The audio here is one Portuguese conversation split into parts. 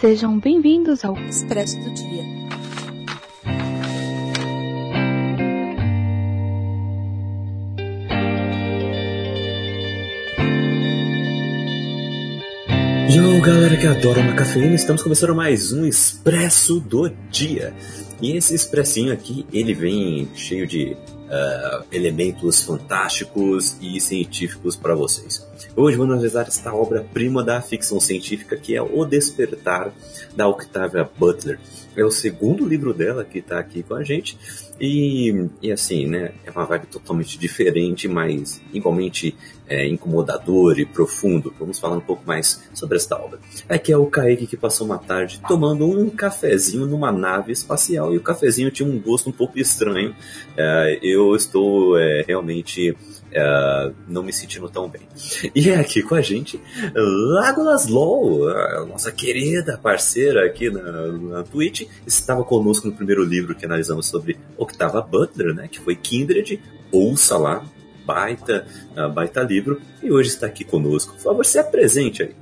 Sejam bem-vindos ao Expresso do Dia. Yo, galera que adora uma cafeína, estamos começando mais um Expresso do Dia. E esse expressinho aqui, ele vem cheio de uh, elementos fantásticos e científicos para vocês. Hoje vamos analisar esta obra-prima da ficção científica que é O Despertar da Octavia Butler. É o segundo livro dela que está aqui com a gente e, e assim, né, é uma vibe totalmente diferente, mas igualmente é, incomodador e profundo. Vamos falar um pouco mais sobre esta obra. Aqui é o Kaique que passou uma tarde tomando um cafezinho numa nave espacial e o cafezinho tinha um gosto um pouco estranho. É, eu estou é, realmente é, não me sentindo tão bem. E é aqui com a gente Lagolas LOL, nossa querida parceira aqui na, na Twitch, estava conosco no primeiro livro que analisamos sobre Octava Butler, né, que foi Kindred. Ouça lá, baita, uh, baita livro, e hoje está aqui conosco. Por favor, se apresente aí.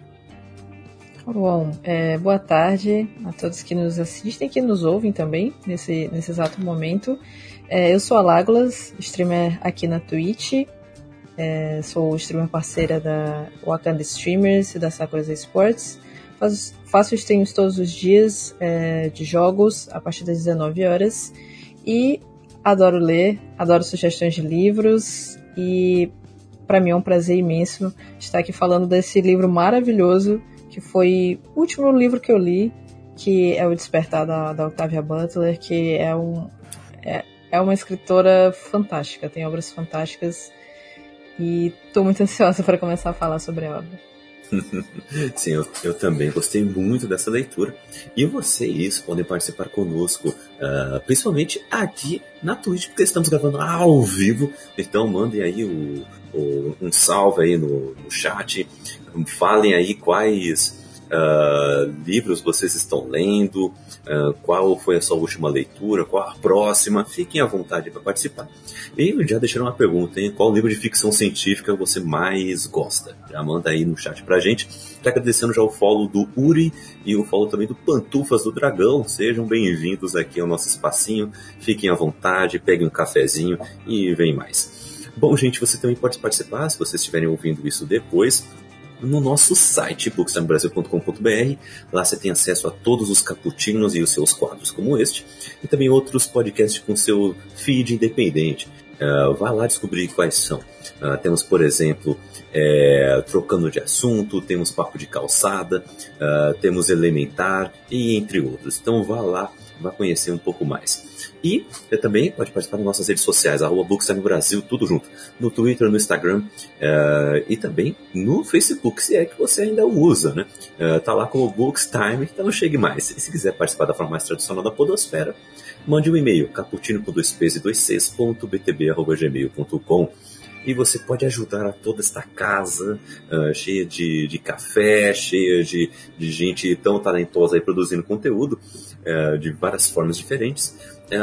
Bom, é, boa tarde a todos que nos assistem, que nos ouvem também nesse, nesse exato momento. É, eu sou a Lágolas, streamer aqui na Twitch. É, sou streamer parceira da Wakanda Streamers e da Sakura Sports. Faço, faço streams todos os dias é, de jogos a partir das 19 horas. E adoro ler, adoro sugestões de livros e para mim é um prazer imenso estar aqui falando desse livro maravilhoso que foi o último livro que eu li, que é O Despertar da, da Octavia Butler, que é, um, é, é uma escritora fantástica, tem obras fantásticas e estou muito ansiosa para começar a falar sobre a obra. Sim, eu, eu, também gostei muito dessa leitura. E vocês podem participar conosco, uh, principalmente aqui na Twitch, porque estamos gravando ao vivo. Então mandem aí o, o, um salve aí no, no chat. Falem aí quais uh, livros vocês estão lendo, uh, qual foi a sua última leitura, qual a próxima. Fiquem à vontade para participar. E já deixaram uma pergunta, hein? Qual livro de ficção científica você mais gosta? Já manda aí no chat pra gente. Tá agradecendo já o follow do Uri e o follow também do Pantufas do Dragão. Sejam bem-vindos aqui ao nosso espacinho. Fiquem à vontade, peguem um cafezinho e vem mais. Bom, gente, você também pode participar se vocês estiverem ouvindo isso depois no nosso site bookstimebrasil.com.br. Lá você tem acesso a todos os caputinos e os seus quadros como este, e também outros podcasts com seu feed independente. Uh, vá lá descobrir quais são. Uh, temos, por exemplo, é, Trocando de Assunto, temos Papo de Calçada, uh, temos Elementar e entre outros. Então vá lá, vá conhecer um pouco mais. E você também pode participar das nossas redes sociais, arroba Bookstime Brasil, tudo junto. No Twitter, no Instagram uh, e também no Facebook, se é que você ainda usa, né? Uh, tá lá como Bookstime, então chegue mais. E se quiser participar da forma mais tradicional da podosfera, mande um e-mail, caputino com dois e dois ponto btb, arroba, e você pode ajudar a toda esta casa uh, cheia de, de café, cheia de, de gente tão talentosa aí produzindo conteúdo uh, de várias formas diferentes é,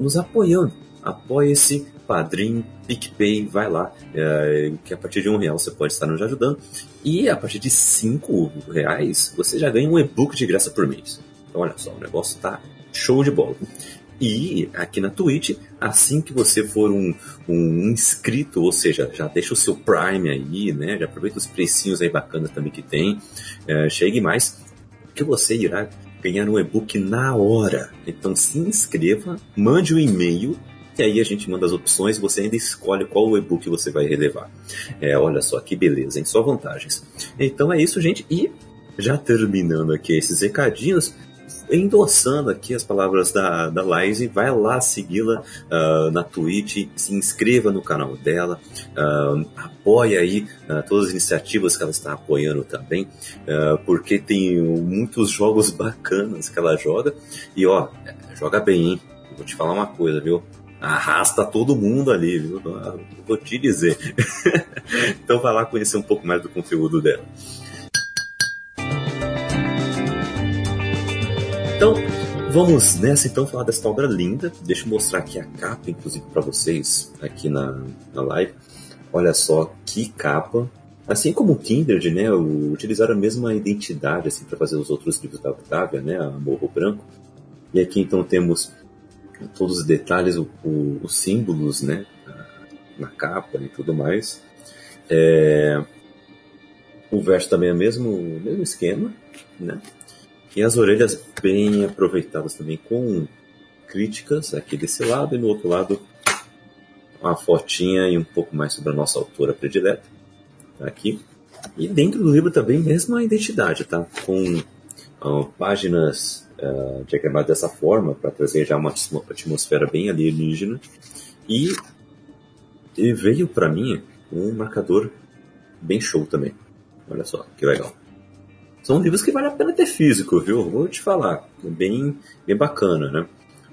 nos apoiando. Apoie-se, Padrim, PicPay, vai lá, é, que a partir de um real você pode estar nos ajudando. E a partir de cinco reais você já ganha um e-book de graça por mês. Então olha só, o negócio tá show de bola. E aqui na Twitch, assim que você for um, um inscrito, ou seja, já deixa o seu Prime aí, né? Já aproveita os precinhos aí bacanas também que tem. É, chegue mais, que você irá ganhar um e-book na hora. Então se inscreva, mande um e-mail e aí a gente manda as opções você ainda escolhe qual e-book você vai relevar. É, olha só que beleza, hein? Só vantagens. Então é isso, gente. E já terminando aqui esses recadinhos, endossando aqui as palavras da, da Lize, vai lá segui-la uh, na Twitch, se inscreva no canal dela, uh, aí uh, todas as iniciativas que ela está apoiando também, porque tem muitos jogos bacanas que ela joga, e ó, joga bem, hein? Vou te falar uma coisa, viu? arrasta todo mundo ali, viu? Vou te dizer. então vai lá conhecer um pouco mais do conteúdo dela. Então, vamos nessa então falar dessa obra linda. Deixa eu mostrar aqui a capa, inclusive, para vocês aqui na, na live. Olha só que capa. Assim como o Kindred, né, utilizaram a mesma identidade assim, para fazer os outros livros da Octavia, né, a Morro Branco. E aqui então temos todos os detalhes, o, o, os símbolos, né, na capa e tudo mais. É, o verso também é o mesmo, mesmo esquema, né? E as orelhas bem aproveitadas também com críticas aqui desse lado e no outro lado uma fotinha e um pouco mais sobre a nossa autora predileta aqui. E dentro do livro também mesmo a identidade, tá? Com uh, páginas uh, diagramadas dessa forma para trazer já uma atmosfera bem alienígena e, e veio para mim um marcador bem show também. Olha só, que legal. São livros que vale a pena ter físico, viu? Vou te falar. Bem, bem bacana, né?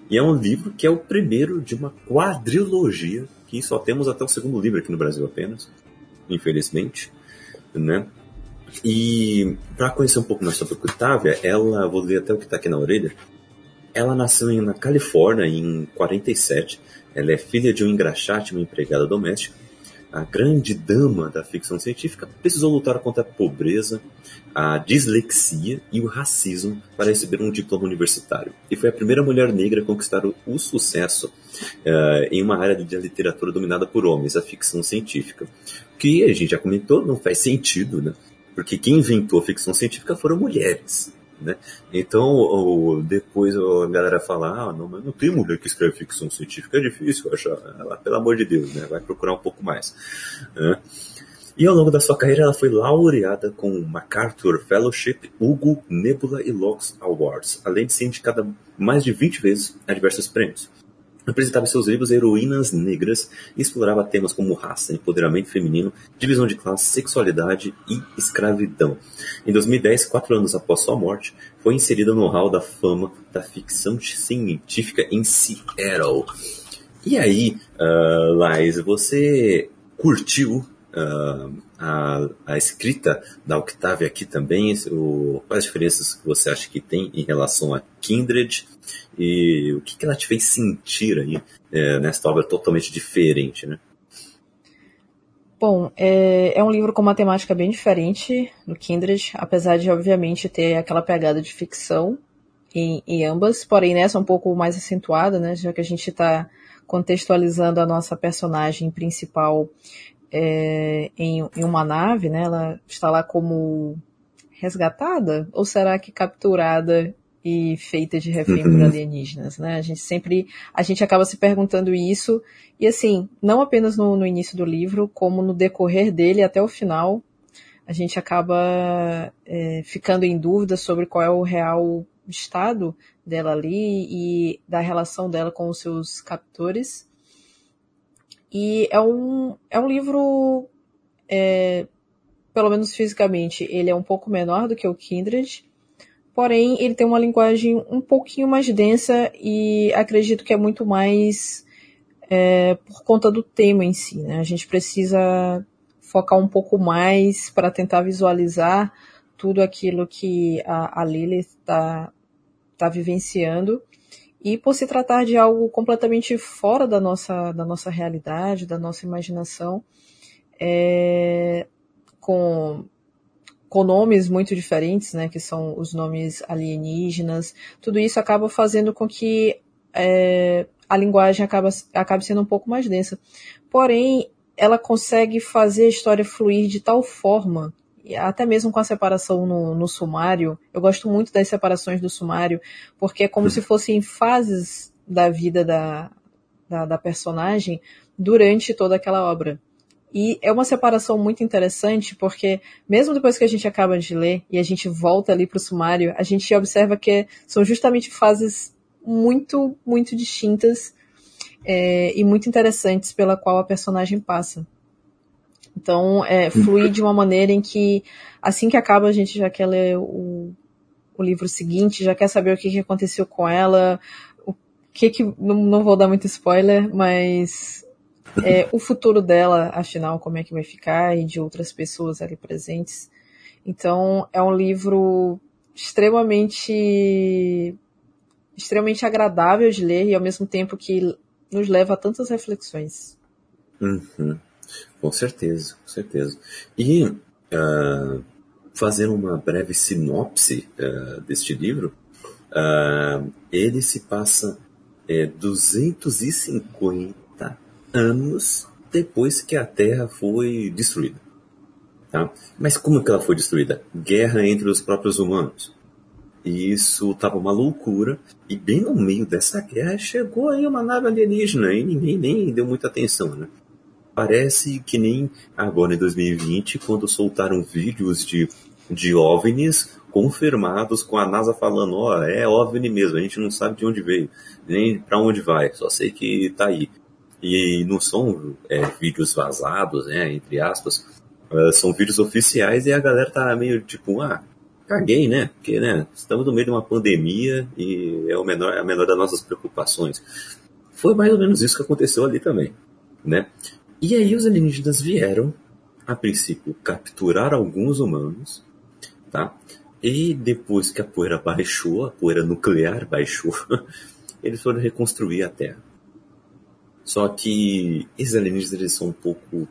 E é um livro que é o primeiro de uma quadrilogia, que só temos até o segundo livro aqui no Brasil apenas, infelizmente, né? E para conhecer um pouco mais sobre Octavia, ela, vou ler até o que está aqui na orelha, ela nasceu na Califórnia em 47, ela é filha de um engraxate, uma empregada doméstica, a grande dama da ficção científica, precisou lutar contra a pobreza, a dislexia e o racismo para receber um diploma universitário. E foi a primeira mulher negra a conquistar o, sucesso uh, em uma área de literatura dominada por homens, a ficção científica. Que a gente já comentou, não faz sentido, né? Porque quem inventou a ficção científica foram mulheres. Né? Então, depois a galera fala, ah, não, mas não tem mulher que escreve ficção científica, é difícil achar. Ela, pelo amor de Deus, né? vai procurar um pouco mais. Né? E ao longo da sua carreira, ela foi laureada com o MacArthur Fellowship, Hugo, Nebula e Lux Awards, além de ser indicada mais de 20 vezes a diversos prêmios. Apresentava em seus livros heroínas negras e explorava temas como raça, empoderamento feminino, divisão de classe, sexualidade e escravidão. Em 2010, quatro anos após sua morte, foi inserida no hall da fama da ficção científica em Seattle. E aí, uh, Lais, você curtiu uh, a, a, escrita da Octavia aqui também? O, quais as diferenças que você acha que tem em relação a Kindred? E o que, que ela te fez sentir aí é, nessa obra totalmente diferente, né? Bom, é, é, um livro com uma temática bem diferente do Kindred, apesar de, obviamente, ter aquela pegada de ficção em, em ambas, porém nessa um pouco mais acentuada, né, já que a gente está contextualizando a nossa personagem principal é, em, em, uma nave, né, ela está lá como resgatada, ou será que capturada e feita de refém uhum. por alienígenas, né? A gente sempre, a gente acaba se perguntando isso, e assim, não apenas no, no início do livro, como no decorrer dele até o final, a gente acaba é, ficando em dúvida sobre qual é o real estado dela ali e da relação dela com os seus captores. E é um, é um livro, é, pelo menos fisicamente, ele é um pouco menor do que o Kindred, porém ele tem uma linguagem um pouquinho mais densa e acredito que é muito mais é, por conta do tema em si. Né? A gente precisa focar um pouco mais para tentar visualizar tudo aquilo que a, a Lily está tá vivenciando. E por se tratar de algo completamente fora da nossa, da nossa realidade, da nossa imaginação, é, com com nomes muito diferentes, né, que são os nomes alienígenas, tudo isso acaba fazendo com que é, a linguagem acaba, acabe sendo um pouco mais densa. Porém, ela consegue fazer a história fluir de tal forma, até mesmo com a separação no, no sumário, eu gosto muito das separações do sumário, porque é como se fossem fases da vida da, da, da personagem durante toda aquela obra. E é uma separação muito interessante, porque mesmo depois que a gente acaba de ler e a gente volta ali para o sumário, a gente observa que são justamente fases muito, muito distintas é, e muito interessantes pela qual a personagem passa. Então, é, flui de uma maneira em que, assim que acaba, a gente já quer ler o, o livro seguinte, já quer saber o que, que aconteceu com ela, o que que. Não, não vou dar muito spoiler, mas é, o futuro dela, afinal, como é que vai ficar, e de outras pessoas ali presentes. Então, é um livro extremamente extremamente agradável de ler e ao mesmo tempo que nos leva a tantas reflexões. Uhum. Com certeza, com certeza. E uh, fazendo uma breve sinopse uh, deste livro, uh, ele se passa é, 250 anos depois que a Terra foi destruída. Tá? Mas como que ela foi destruída? Guerra entre os próprios humanos. E isso estava uma loucura. E bem no meio dessa guerra chegou aí uma nave alienígena e ninguém nem deu muita atenção, né? Parece que nem agora em 2020, quando soltaram vídeos de, de OVNIs confirmados com a NASA falando, ó, oh, é OVNI mesmo, a gente não sabe de onde veio, nem para onde vai, só sei que tá aí. E não são é, vídeos vazados, né, entre aspas, uh, são vídeos oficiais e a galera tá meio tipo, ah, caguei, né, porque, né, estamos no meio de uma pandemia e é o menor, a menor das nossas preocupações. Foi mais ou menos isso que aconteceu ali também, né. E aí os alienígenas vieram, a princípio, capturar alguns humanos, tá? E depois que a poeira baixou, a poeira nuclear baixou, eles foram reconstruir a Terra. Só que esses alienígenas são um pouco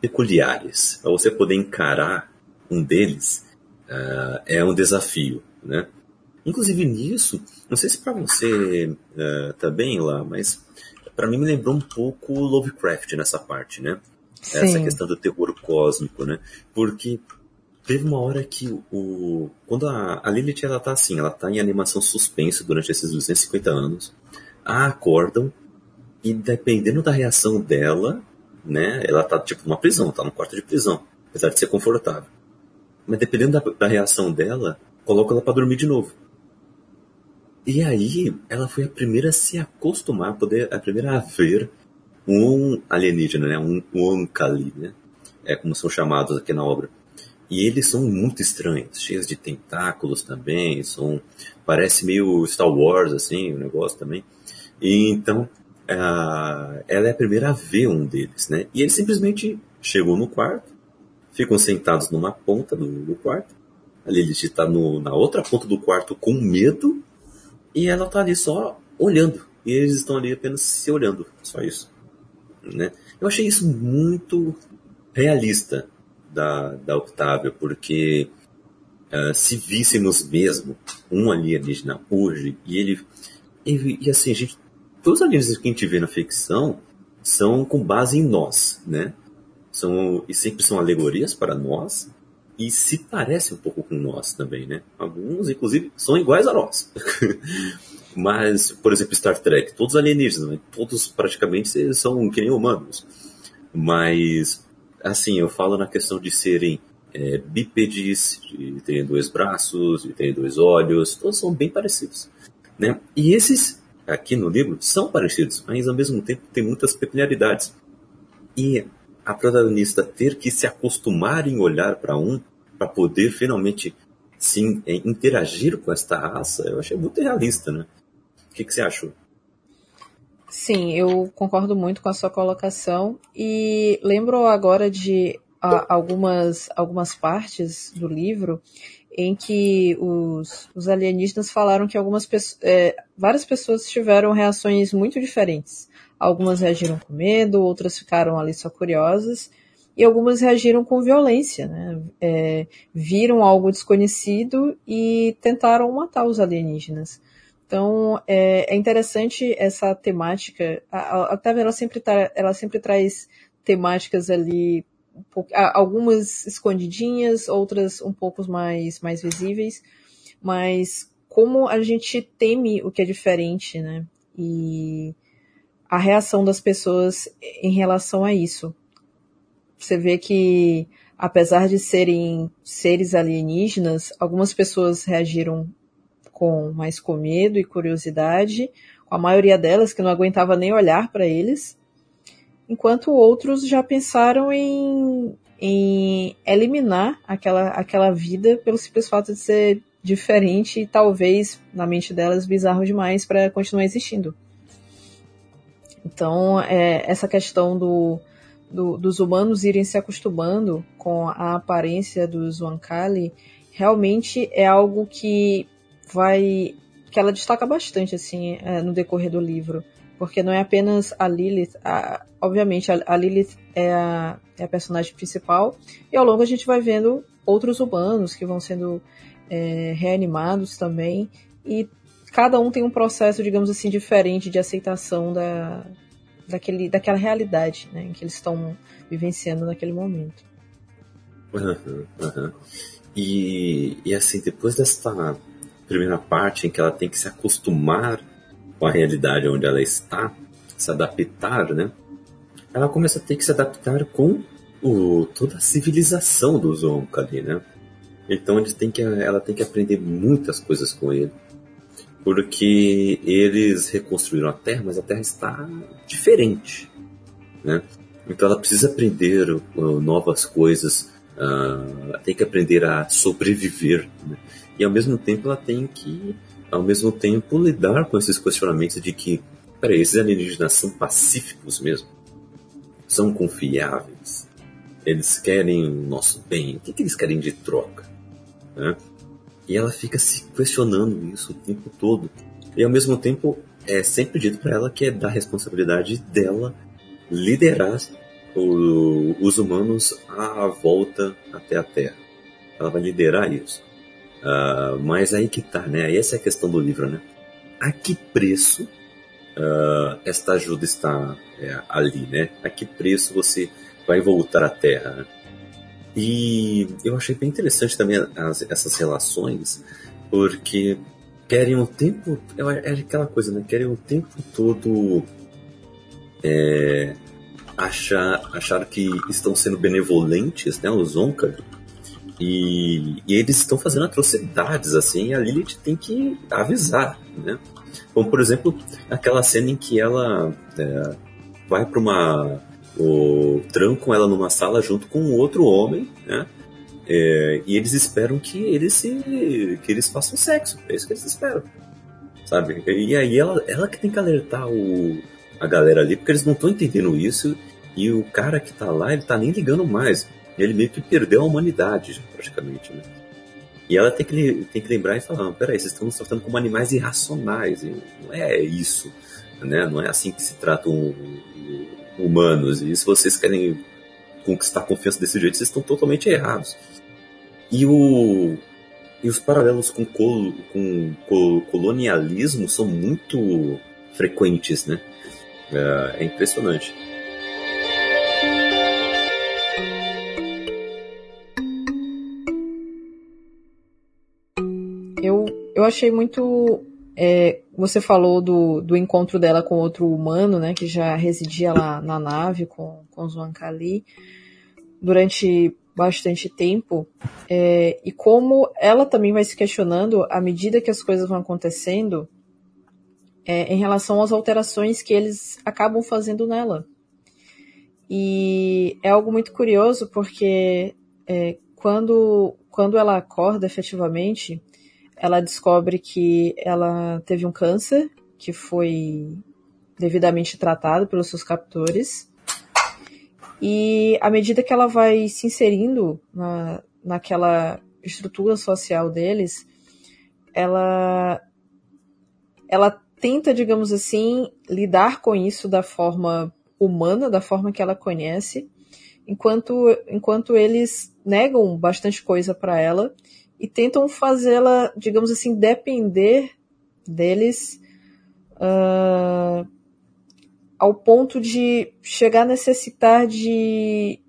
peculiares. Para você poder encarar um deles uh, é um desafio, né? Inclusive nisso, não sei se para você uh, também lá, mas para mim me lembrou um pouco Lovecraft nessa parte, né? Sim. Essa questão do terror cósmico, né? Porque teve uma hora que o quando a, a Lilith ela tá assim, ela tá em animação suspensa durante esses 250 anos, a acordam e dependendo da reação dela, né? Ela tá tipo numa prisão, tá no quarto de prisão, apesar de ser confortável. Mas dependendo da, da reação dela, coloca ela para dormir de novo. E aí, ela foi a primeira a se acostumar, a poder, a primeira a ver um alienígena, né? Um, um Ankali, né? É como são chamados aqui na obra. E eles são muito estranhos, cheios de tentáculos também, são parece meio Star Wars assim, o negócio também. E então, ela é a primeira a ver um deles, né? E eles simplesmente chegam no quarto, ficam sentados numa ponta do, do quarto. A Lilith está na outra ponta do quarto com medo e ela tá ali só olhando. E eles estão ali apenas se olhando, só isso. Né? Eu achei isso muito realista da, da Octavia, porque uh, se víssemos mesmo um alienígena hoje, e ele. E, e assim, gente, todos os alienígenas que a gente vê na ficção são com base em nós, né? São, e sempre são alegorias para nós, e se parece um pouco com nós também, né? Alguns, inclusive, são iguais a nós. Mas, por exemplo, Star Trek, todos alienígenas, né? todos praticamente são que nem humanos. Mas, assim, eu falo na questão de serem é, bípedes, de terem dois braços, de terem dois olhos, todos são bem parecidos. Né? E esses, aqui no livro, são parecidos, mas ao mesmo tempo tem muitas peculiaridades. E a protagonista ter que se acostumar em olhar para um para poder finalmente sim é, interagir com esta raça, eu achei muito realista, né? O que, que você achou? Sim, eu concordo muito com a sua colocação e lembro agora de a, algumas, algumas partes do livro em que os, os alienígenas falaram que algumas é, várias pessoas tiveram reações muito diferentes. Algumas reagiram com medo, outras ficaram ali só curiosas, e algumas reagiram com violência, né? É, viram algo desconhecido e tentaram matar os alienígenas. Então é, é interessante essa temática. A, a ela sempre, tá, ela sempre traz temáticas ali, um pouco, algumas escondidinhas, outras um pouco mais, mais visíveis, mas como a gente teme o que é diferente, né? E a reação das pessoas em relação a isso. Você vê que, apesar de serem seres alienígenas, algumas pessoas reagiram com mais com medo e curiosidade, com a maioria delas que não aguentava nem olhar para eles, enquanto outros já pensaram em, em eliminar aquela, aquela vida pelo simples fato de ser diferente e talvez, na mente delas, bizarro demais para continuar existindo. Então, é, essa questão do, do, dos humanos irem se acostumando com a aparência dos Wankali realmente é algo que vai que ela destaca bastante assim é, no decorrer do livro. Porque não é apenas a Lilith, a, obviamente a, a Lilith é a, é a, personagem principal, e ao longo a gente vai vendo outros humanos que vão sendo é, reanimados também, e cada um tem um processo, digamos assim, diferente de aceitação da, daquele, daquela realidade né, em que eles estão vivenciando naquele momento. Uhum, uhum. E, e assim, depois dessa primeira parte em que ela tem que se acostumar com a realidade onde ela está, se adaptar, né? Ela começa a ter que se adaptar com o, toda a civilização do Zonka ali, né? Então que, ela tem que aprender muitas coisas com ele. Porque eles reconstruíram a Terra, mas a Terra está diferente, né? Então ela precisa aprender uh, novas coisas, uh, tem que aprender a sobreviver, né? E ao mesmo tempo ela tem que ao mesmo tempo lidar com esses questionamentos de que, peraí, esses alienígenas são pacíficos mesmo? São confiáveis? Eles querem o nosso bem? O que, que eles querem de troca? Né? E ela fica se questionando isso o tempo todo. E ao mesmo tempo é sempre dito para ela que é da responsabilidade dela liderar o, os humanos à volta até a Terra. Ela vai liderar isso. Uh, mas aí que tá, né? Essa é a questão do livro, né? A que preço uh, esta ajuda está é, ali, né? A que preço você vai voltar à Terra? Né? E eu achei bem interessante também as, essas relações, porque querem o tempo. É, é aquela coisa, né? Querem o tempo todo é, achar, achar que estão sendo benevolentes, né? Os Onca e, e eles estão fazendo atrocidades, assim, e a Lilith tem que avisar, né? Como, por exemplo, aquela cena em que ela é, vai para uma. O, trancam ela numa sala junto com outro homem, né? É, e eles esperam que eles se. que eles façam sexo. É isso que eles esperam. Sabe? E aí ela, ela que tem que alertar o, a galera ali, porque eles não estão entendendo isso. E o cara que tá lá, ele tá nem ligando mais ele meio que perdeu a humanidade, praticamente, né? E ela tem que, tem que lembrar e falar, peraí, vocês estão nos tratando como animais irracionais, não é isso, né? Não é assim que se tratam humanos, e se vocês querem conquistar confiança desse jeito, vocês estão totalmente errados. E, o, e os paralelos com, col, com col, colonialismo são muito frequentes, né? É, é impressionante. Eu achei muito. É, você falou do, do encontro dela com outro humano, né, que já residia lá na nave com, com Kali durante bastante tempo, é, e como ela também vai se questionando à medida que as coisas vão acontecendo é, em relação às alterações que eles acabam fazendo nela. E é algo muito curioso porque é, quando, quando ela acorda efetivamente, ela descobre que ela teve um câncer que foi devidamente tratado pelos seus captores. E à medida que ela vai se inserindo na, naquela estrutura social deles, ela, ela tenta, digamos assim, lidar com isso da forma humana, da forma que ela conhece, enquanto, enquanto eles negam bastante coisa para ela e tentam fazê-la, digamos assim, depender deles uh, ao ponto de chegar a necessitar de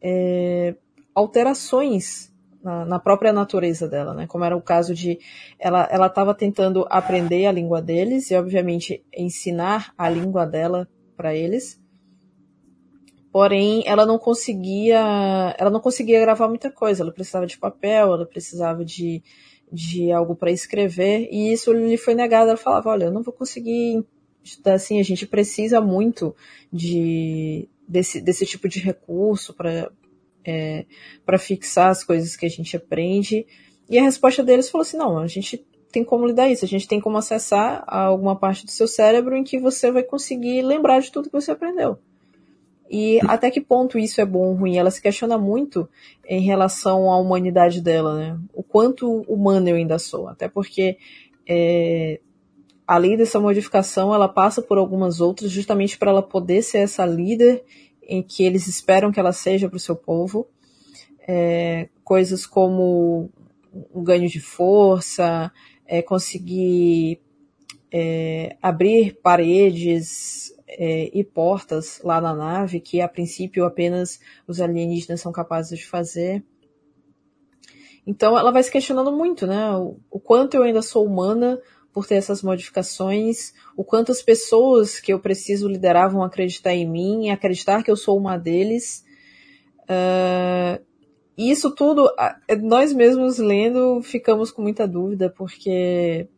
é, alterações na, na, própria natureza dela, né? Como era o caso de ela ela estava tentando aprender a língua deles e obviamente ensinar a língua dela para eles Porém, ela não conseguia, ela não conseguia gravar muita coisa. Ela precisava de papel, ela precisava de, de algo para escrever, e isso lhe foi negado. Ela falava: "Olha, eu não vou conseguir assim. A gente precisa muito de desse, desse tipo de recurso para é, para fixar as coisas que a gente aprende." E a resposta deles falou assim: "Não, a gente tem como lidar isso. A gente tem como acessar alguma parte do seu cérebro em que você vai conseguir lembrar de tudo que você aprendeu." E até que ponto isso é bom ou ruim? Ela se questiona muito em relação à humanidade dela, né? O quanto humana eu ainda sou. Até porque é, além dessa modificação, ela passa por algumas outras, justamente para ela poder ser essa líder em que eles esperam que ela seja para o seu povo. É, coisas como um ganho de força, é, conseguir é, abrir paredes é, e portas lá na nave, que a princípio apenas os alienígenas são capazes de fazer. Então ela vai se questionando muito, né? O, o quanto eu ainda sou humana por ter essas modificações, o quanto as pessoas que eu preciso liderar vão acreditar em mim, acreditar que eu sou uma deles. Uh, e isso tudo, nós mesmos lendo, ficamos com muita dúvida, porque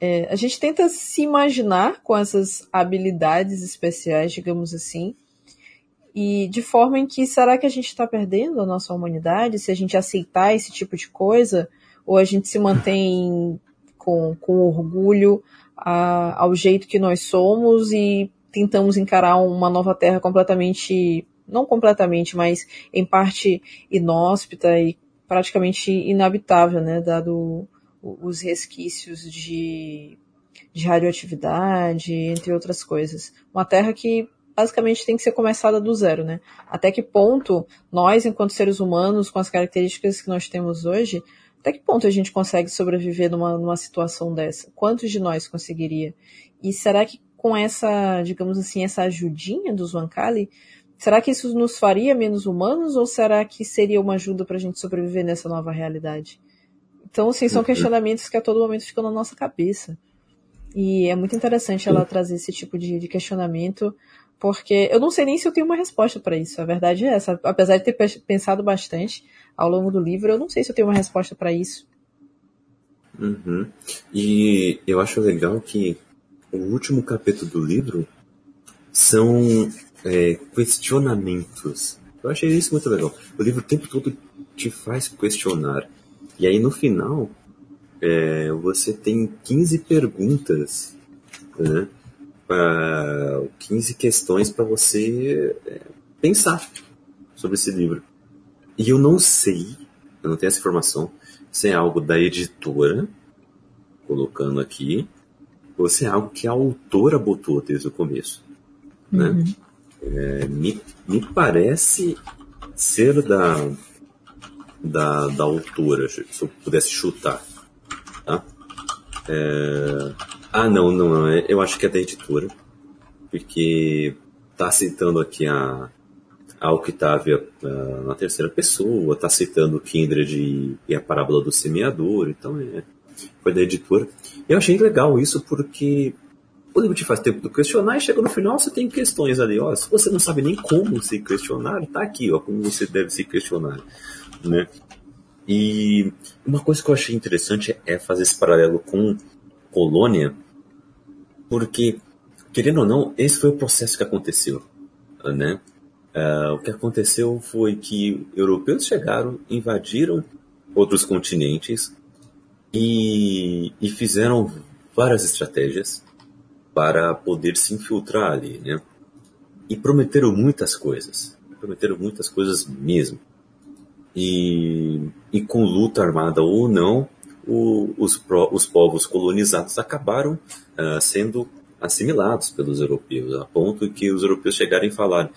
é, a gente tenta se imaginar com essas habilidades especiais, digamos assim, e de forma em que será que a gente está perdendo a nossa humanidade? Se a gente aceitar esse tipo de coisa, ou a gente se mantém com, com orgulho a, ao jeito que nós somos e tentamos encarar uma nova terra completamente, não completamente, mas em parte inóspita e praticamente inabitável, né, dado os resquícios de, de radioatividade, entre outras coisas. Uma terra que basicamente tem que ser começada do zero, né? Até que ponto nós, enquanto seres humanos, com as características que nós temos hoje, até que ponto a gente consegue sobreviver numa, numa situação dessa? Quantos de nós conseguiria? E será que com essa, digamos assim, essa ajudinha do Zwankali, será que isso nos faria menos humanos ou será que seria uma ajuda para a gente sobreviver nessa nova realidade? Então, assim, são uhum. questionamentos que a todo momento ficam na nossa cabeça. E é muito interessante ela trazer esse tipo de, de questionamento, porque eu não sei nem se eu tenho uma resposta para isso. A verdade é essa. Apesar de ter pensado bastante, ao longo do livro. Eu não sei se eu tenho uma resposta para isso. Uhum. E eu acho legal que o último capítulo do livro são é, questionamentos. Eu achei isso muito legal. O livro o tempo todo te faz questionar. E aí no final é, você tem 15 perguntas, né? Uh, 15 questões para você é, pensar sobre esse livro. E eu não sei, eu não tenho essa informação, se é algo da editora, colocando aqui, ou se é algo que a autora botou desde o começo. Né? Uhum. É, me, me parece ser da, da, da autora, se eu pudesse chutar. Tá? É... Ah, não, não, eu acho que é da editora, porque tá citando aqui a, a Octávia uh, na terceira pessoa, está citando Kindred e, e, a parábola do semeador, então é, foi da editora. Eu achei legal isso porque o te faz tempo de questionar e chega no final você tem questões ali, ó, se você não sabe nem como se questionar, tá aqui, ó, como você deve se questionar, né? E uma coisa que eu achei interessante é fazer esse paralelo com Colônia, porque, querendo ou não, esse foi o processo que aconteceu, né? Uh, o que aconteceu foi que europeus chegaram, invadiram outros continentes e, e fizeram várias estratégias para poder se infiltrar ali, né? E prometeram muitas coisas, prometeram muitas coisas mesmo. E, e com luta armada ou não, o, os, pro, os povos colonizados acabaram uh, sendo assimilados pelos europeus, a ponto que os europeus chegaram e falaram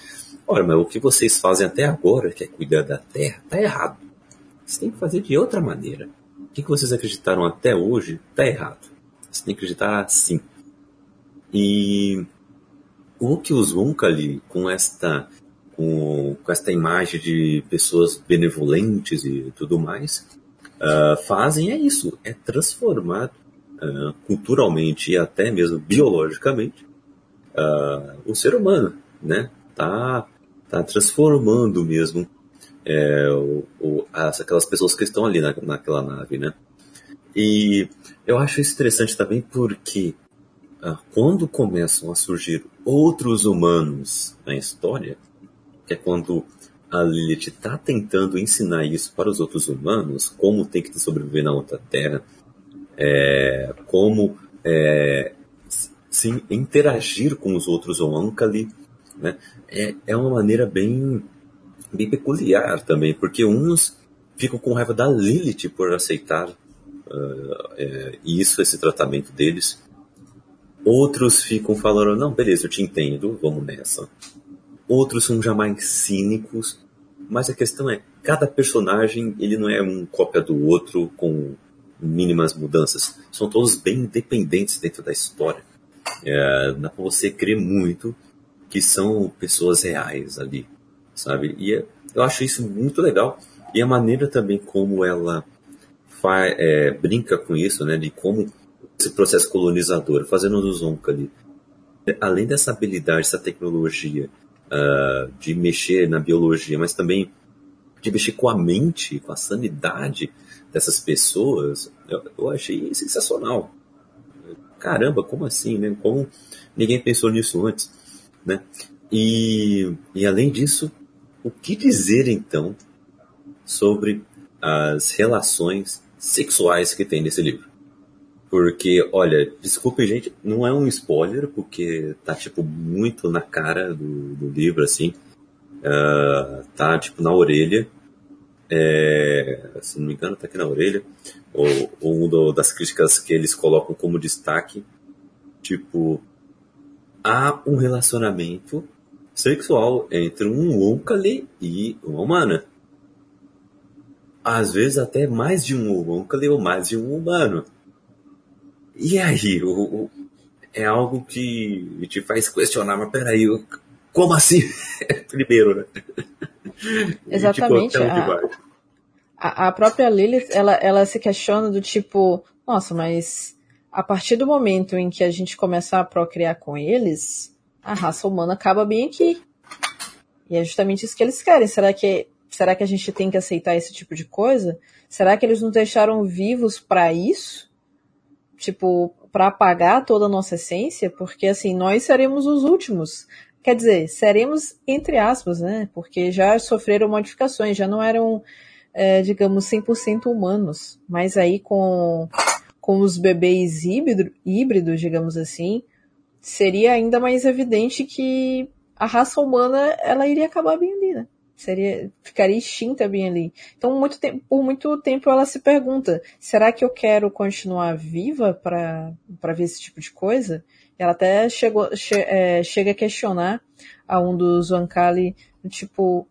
Ora, mas o que vocês fazem até agora, que é cuidar da terra, está errado. Vocês têm que fazer de outra maneira. O que vocês acreditaram até hoje está errado. Vocês têm que acreditar assim. E o que os Wonkali, com esta, com, com esta imagem de pessoas benevolentes e tudo mais, uh, fazem é isso, é transformar uh, culturalmente e até mesmo biologicamente uh, o ser humano, né? Tá tá transformando mesmo é, o, o, as, aquelas pessoas que estão ali na, naquela nave, né? E eu acho isso interessante também porque quando começam a surgir outros humanos na história, que é quando a Lilith está tentando ensinar isso para os outros humanos, como tem que sobreviver na outra Terra, é, como é, sim, interagir com os outros Oankali, né? É, é uma maneira bem, bem peculiar também, porque uns ficam com raiva da Lilith por aceitar uh, é, isso, esse tratamento deles, Outros ficam falando, não, beleza, eu te entendo, vamos nessa. Outros são já mais cínicos, mas a questão é, cada personagem, ele não é um cópia do outro com mínimas mudanças. São todos bem independentes dentro da história. É, dá pra você crer muito que são pessoas reais ali, sabe? E é, eu acho isso muito legal. E a maneira também como ela faz, é, brinca com isso, né? De como esse processo colonizador, fazendo do Zonka ali, além dessa habilidade, essa tecnologia uh, de mexer na biologia, mas também de mexer com a mente, com a sanidade dessas pessoas, eu, eu achei sensacional. Caramba, como assim, né? Como ninguém pensou nisso antes, né? E, e além disso, o que dizer então sobre as relações sexuais que tem nesse livro? Porque, olha, desculpe, gente, não é um spoiler, porque tá, tipo, muito na cara do, do livro, assim. Uh, tá, tipo, na orelha. É, se não me engano, tá aqui na orelha. Ou, ou das críticas que eles colocam como destaque. Tipo, há um relacionamento sexual entre um Onkali e uma humana. Às vezes até mais de um Onkali ou mais de um humano. E aí, o, o, é algo que te faz questionar, mas peraí, como assim? Primeiro, né? Exatamente. Tipo, a, a, própria Lilith, ela, ela se questiona do tipo, nossa, mas a partir do momento em que a gente começar a procriar com eles, a raça humana acaba bem aqui. E é justamente isso que eles querem. Será que, será que a gente tem que aceitar esse tipo de coisa? Será que eles nos deixaram vivos para isso? Tipo, para apagar toda a nossa essência, porque assim, nós seremos os últimos. Quer dizer, seremos entre aspas, né? Porque já sofreram modificações, já não eram, é, digamos, 100% humanos. Mas aí com, com os bebês híbrido, híbridos, digamos assim, seria ainda mais evidente que a raça humana ela iria acabar bem ali, né? Seria ficaria extinta bem ali. Então, muito tempo, por muito tempo ela se pergunta: será que eu quero continuar viva para ver esse tipo de coisa? Ela até chegou, che, é, chega a questionar a um dos Wankali, tipo,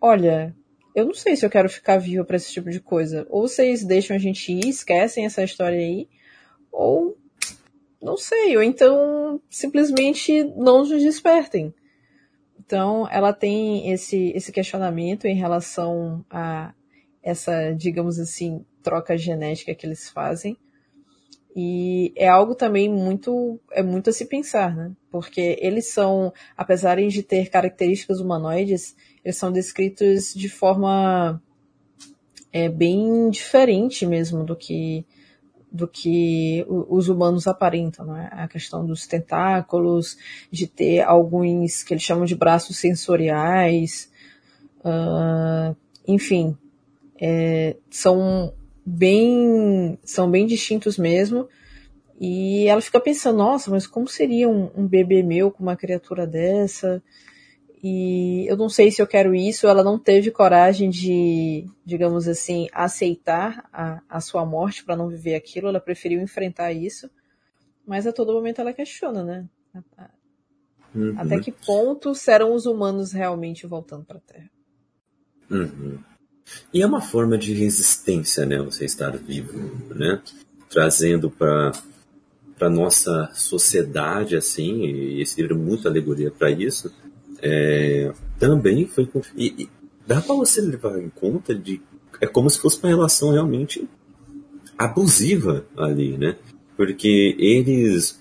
olha, eu não sei se eu quero ficar viva para esse tipo de coisa. Ou vocês deixam a gente ir, esquecem essa história aí, ou não sei, ou então simplesmente não nos despertem. Então, ela tem esse, esse questionamento em relação a essa, digamos assim, troca genética que eles fazem. E é algo também muito, é muito a se pensar, né? Porque eles são, apesar de ter características humanoides, eles são descritos de forma é, bem diferente mesmo do que do que os humanos aparentam, né? A questão dos tentáculos, de ter alguns que eles chamam de braços sensoriais, uh, enfim, é, são bem são bem distintos mesmo. E ela fica pensando, nossa, mas como seria um, um bebê meu com uma criatura dessa? E eu não sei se eu quero isso. Ela não teve coragem de, digamos assim, aceitar a, a sua morte para não viver aquilo. Ela preferiu enfrentar isso, mas a todo momento ela questiona, né? Uhum. Até que ponto serão os humanos realmente voltando para a Terra? Uhum. E é uma forma de resistência, né? Você estar vivo, né? Trazendo para para nossa sociedade assim, e esse livro é muito alegoria para isso é, também foi. E, e dá para você levar em conta de. É como se fosse uma relação realmente abusiva ali, né? Porque eles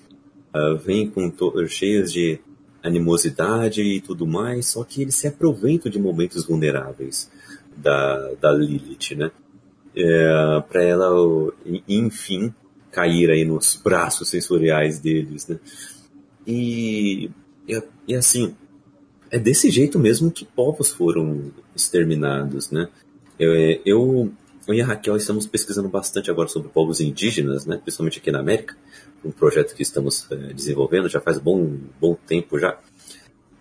uh, vêm com cheios de animosidade e tudo mais, só que eles se aproveitam de momentos vulneráveis da, da Lilith, né? É, para ela, enfim, cair aí nos braços sensoriais deles, né? E, e, e assim, é desse jeito mesmo que povos foram exterminados, né? Eu, eu, eu e a Raquel estamos pesquisando bastante agora sobre povos indígenas, né? Principalmente aqui na América, um projeto que estamos é, desenvolvendo já faz bom, bom tempo já.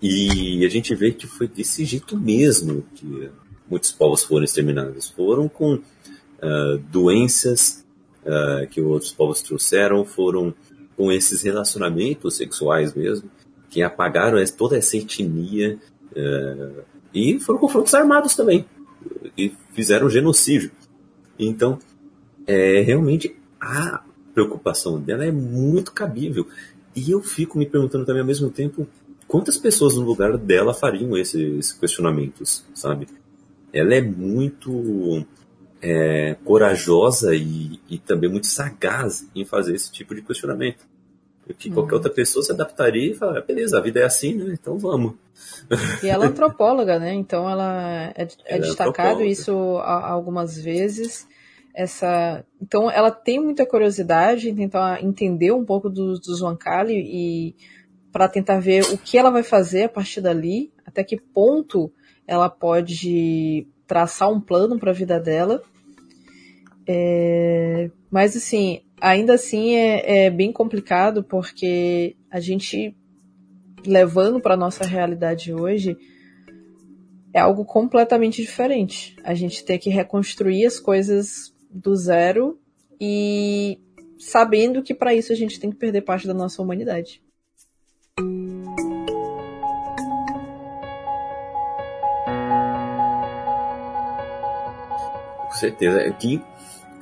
E a gente vê que foi desse jeito mesmo que muitos povos foram exterminados. Foram com uh, doenças uh, que outros povos trouxeram, foram com esses relacionamentos sexuais mesmo, que apagaram toda essa etnia uh, e foram confrontos armados também e fizeram genocídio. Então, é, realmente a preocupação dela é muito cabível. E eu fico me perguntando também ao mesmo tempo quantas pessoas no lugar dela fariam esses questionamentos, sabe? Ela é muito é, corajosa e, e, também muito sagaz em fazer esse tipo de questionamento. Que qualquer outra pessoa se adaptaria e falaria, beleza, a vida é assim, né? Então vamos. E ela é antropóloga, né? Então ela é, é, é destacado isso algumas vezes. Essa, então ela tem muita curiosidade em tentar entender um pouco do, do Zwankali e para tentar ver o que ela vai fazer a partir dali, até que ponto ela pode traçar um plano para a vida dela. É, mas assim, ainda assim é, é, bem complicado porque a gente levando para nossa realidade hoje é algo completamente diferente. A gente tem que reconstruir as coisas do zero e sabendo que para isso a gente tem que perder parte da nossa humanidade. Com certeza. Que,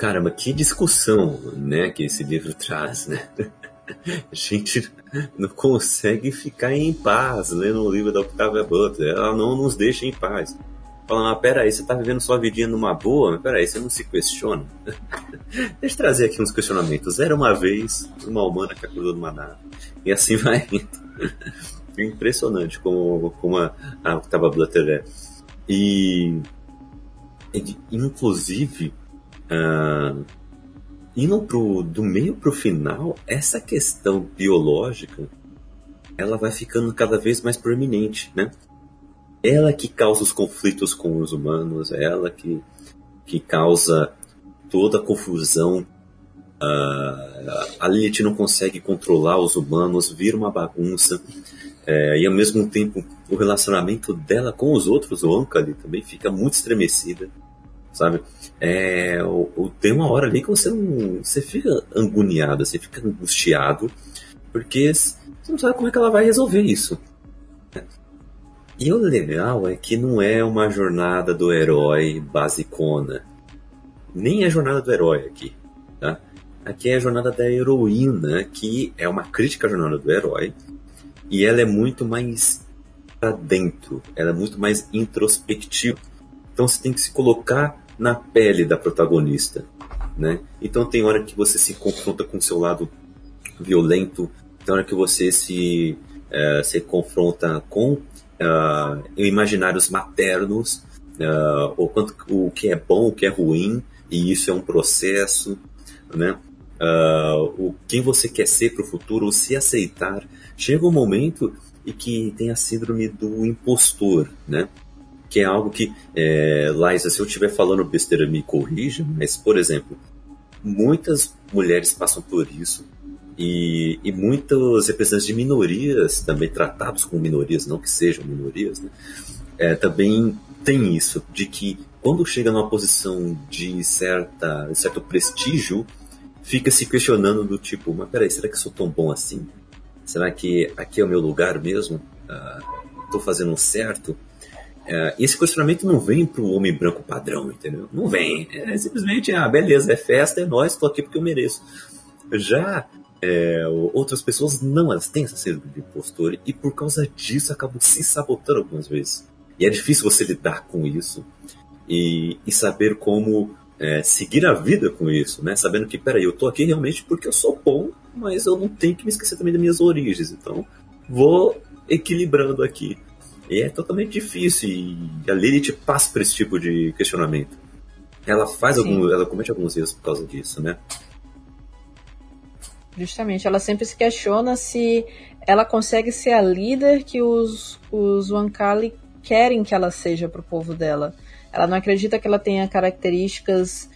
caramba, que discussão, né, que esse livro traz, né? A gente não consegue ficar em paz lendo o livro da Octavia Butler. Ela não nos deixa em paz. Fala, mas peraí, você tá vivendo sua vidinha numa boa? Mas peraí, você não se questiona? Deixa eu trazer aqui uns questionamentos. Era uma vez uma humana que acordou numa nave. E assim vai indo. Impressionante como, como a, a Octava Blutter é. E, e inclusive, uh, indo pro, do meio pro final, essa questão biológica ela vai ficando cada vez mais proeminente, né? Ela que causa os conflitos com os humanos, ela que, que causa toda a confusão Uh, a Lilith não consegue controlar os humanos, vira uma bagunça. É, e ao mesmo tempo, o relacionamento dela com os outros, o Ankali, também fica muito estremecida, sabe? É, tem uma hora ali que você não, você fica anguniado, você fica angustiado, porque você não sabe como é que ela vai resolver isso. E o legal é que não é uma jornada do herói basicona. Nem a jornada do herói aqui, tá? Aqui é a jornada da heroína, que é uma crítica à jornada do herói, e ela é muito mais para dentro, ela é muito mais introspectiva. Então você tem que se colocar na pele da protagonista, né? Então tem hora que você se confronta com seu lado violento, tem hora que você se, é, se confronta com uh, imaginários maternos, uh, o, quanto, o que é bom, o que é ruim, e isso é um processo, né? uh, o quem você quer ser para o futuro, ou se aceitar. Chega um momento e que tem a síndrome do impostor, né? Que é algo que, é, Liza, se eu estiver falando besteira, me corrija, mas, por exemplo, muitas mulheres passam por isso e, e muitos representantes de minorias, também tratados como minorias, não que sejam minorias, né? É, também tem isso, de que quando chega numa posição de certa, certo prestígio, fica se questionando do tipo, mas peraí, será que sou tão bom assim? Será que aqui é o meu lugar mesmo? Estou uh, fazendo certo? Uh, esse questionamento não vem para o homem branco padrão, entendeu? Não vem. É simplesmente, ah, beleza, é festa, é nós, estou aqui porque eu mereço. Já é, outras pessoas não, elas têm essa síndrome de impostor e por causa disso acabam se sabotando algumas vezes. E é difícil você lidar com isso e, e saber como é, seguir a vida com isso, né? Sabendo que, peraí, eu tô aqui realmente porque eu sou bom, mas eu não tenho que me esquecer também das minhas origens. Então, vou equilibrando aqui. E é totalmente difícil. E a Lilith passa por esse tipo de questionamento. Ela faz ela comete alguns erros por causa disso, né? Justamente, ela sempre se questiona se ela consegue ser a líder que os, os Wankali querem que ela seja para o povo dela. Ela não acredita que ela tenha características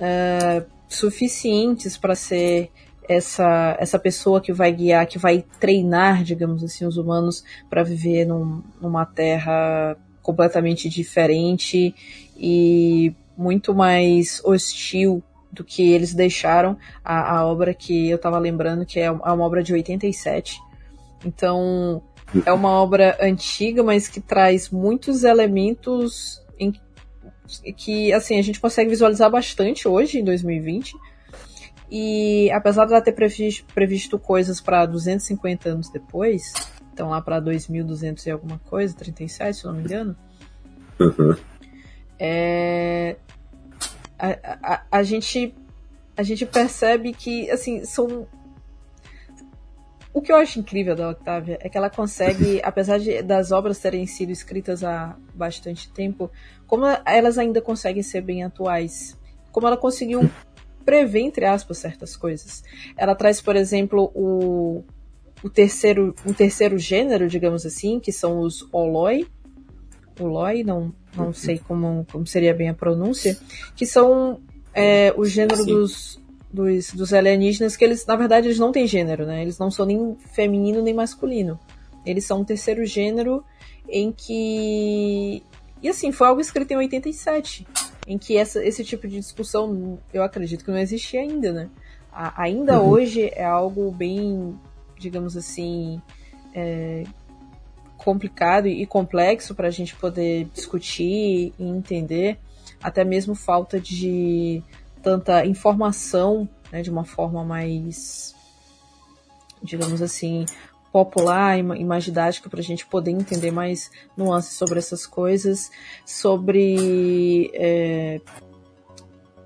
uh, suficientes para ser essa, essa pessoa que vai guiar, que vai treinar, digamos assim, os humanos para viver num, numa terra completamente diferente e muito mais hostil do que eles deixaram a, a obra que eu estava lembrando, que é, é uma obra de 87. Então, é uma obra antiga, mas que traz muitos elementos em, que, assim, a gente consegue visualizar bastante hoje, em 2020. E apesar de ela ter previsto, previsto coisas para 250 anos depois, então lá para 2200 e alguma coisa, 37, se não me engano, Uhum. é, a, a, a, gente a gente percebe que assim são o que eu acho incrível da Octavia é que ela consegue, apesar de, das obras terem sido escritas há bastante tempo, como elas ainda conseguem ser bem atuais. Como ela conseguiu prever, entre aspas, certas coisas. Ela traz, por exemplo, o, o terceiro, um terceiro gênero, digamos assim, que são os Oloi. Oloi, não, não sei como, como seria bem a pronúncia, que são é, o gênero dos, dos, dos alienígenas, que eles, na verdade, eles não têm gênero, né? Eles não são nem feminino nem masculino. Eles são um terceiro gênero em que. E assim, foi algo escrito em 87, em que essa, esse tipo de discussão, eu acredito que não existia ainda, né? A, ainda uhum. hoje é algo bem, digamos assim, é, complicado e complexo para a gente poder discutir e entender, até mesmo falta de tanta informação, né, de uma forma mais, digamos assim, popular e mais didática para a gente poder entender mais nuances sobre essas coisas, sobre é,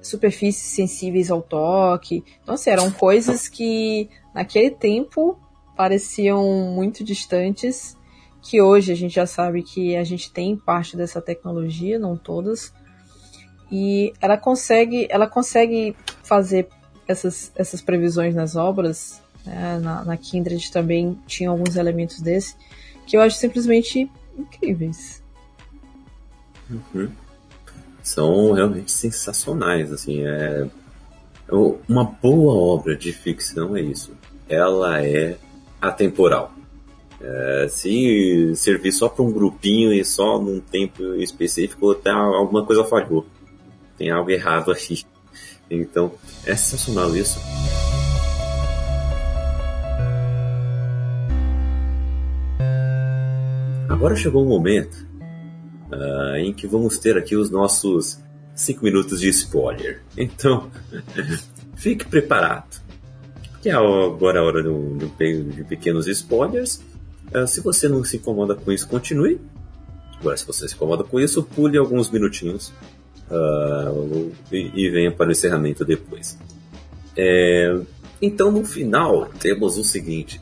superfícies sensíveis ao toque. Então, assim, eram coisas que naquele tempo pareciam muito distantes, que hoje a gente já sabe que a gente tem parte dessa tecnologia, não todas, e ela consegue, ela consegue fazer essas, essas previsões nas obras. Né? Na, na Kindred também tinha alguns elementos desse que eu acho simplesmente incríveis. Uhum. São realmente sensacionais, assim, é uma boa obra de ficção é isso. Ela é atemporal. É, se servir só para um grupinho e só num tempo específico, tá, alguma coisa falhou tem algo errado aqui. Então, é sensacional isso. Agora chegou o momento uh, em que vamos ter aqui os nossos 5 minutos de spoiler. Então, fique preparado. Que é agora a hora do, do, de pequenos spoilers. Uh, se você não se incomoda com isso, continue. Agora, se você se incomoda com isso, pule alguns minutinhos uh, e, e venha para o encerramento depois. É, então, no final, temos o seguinte: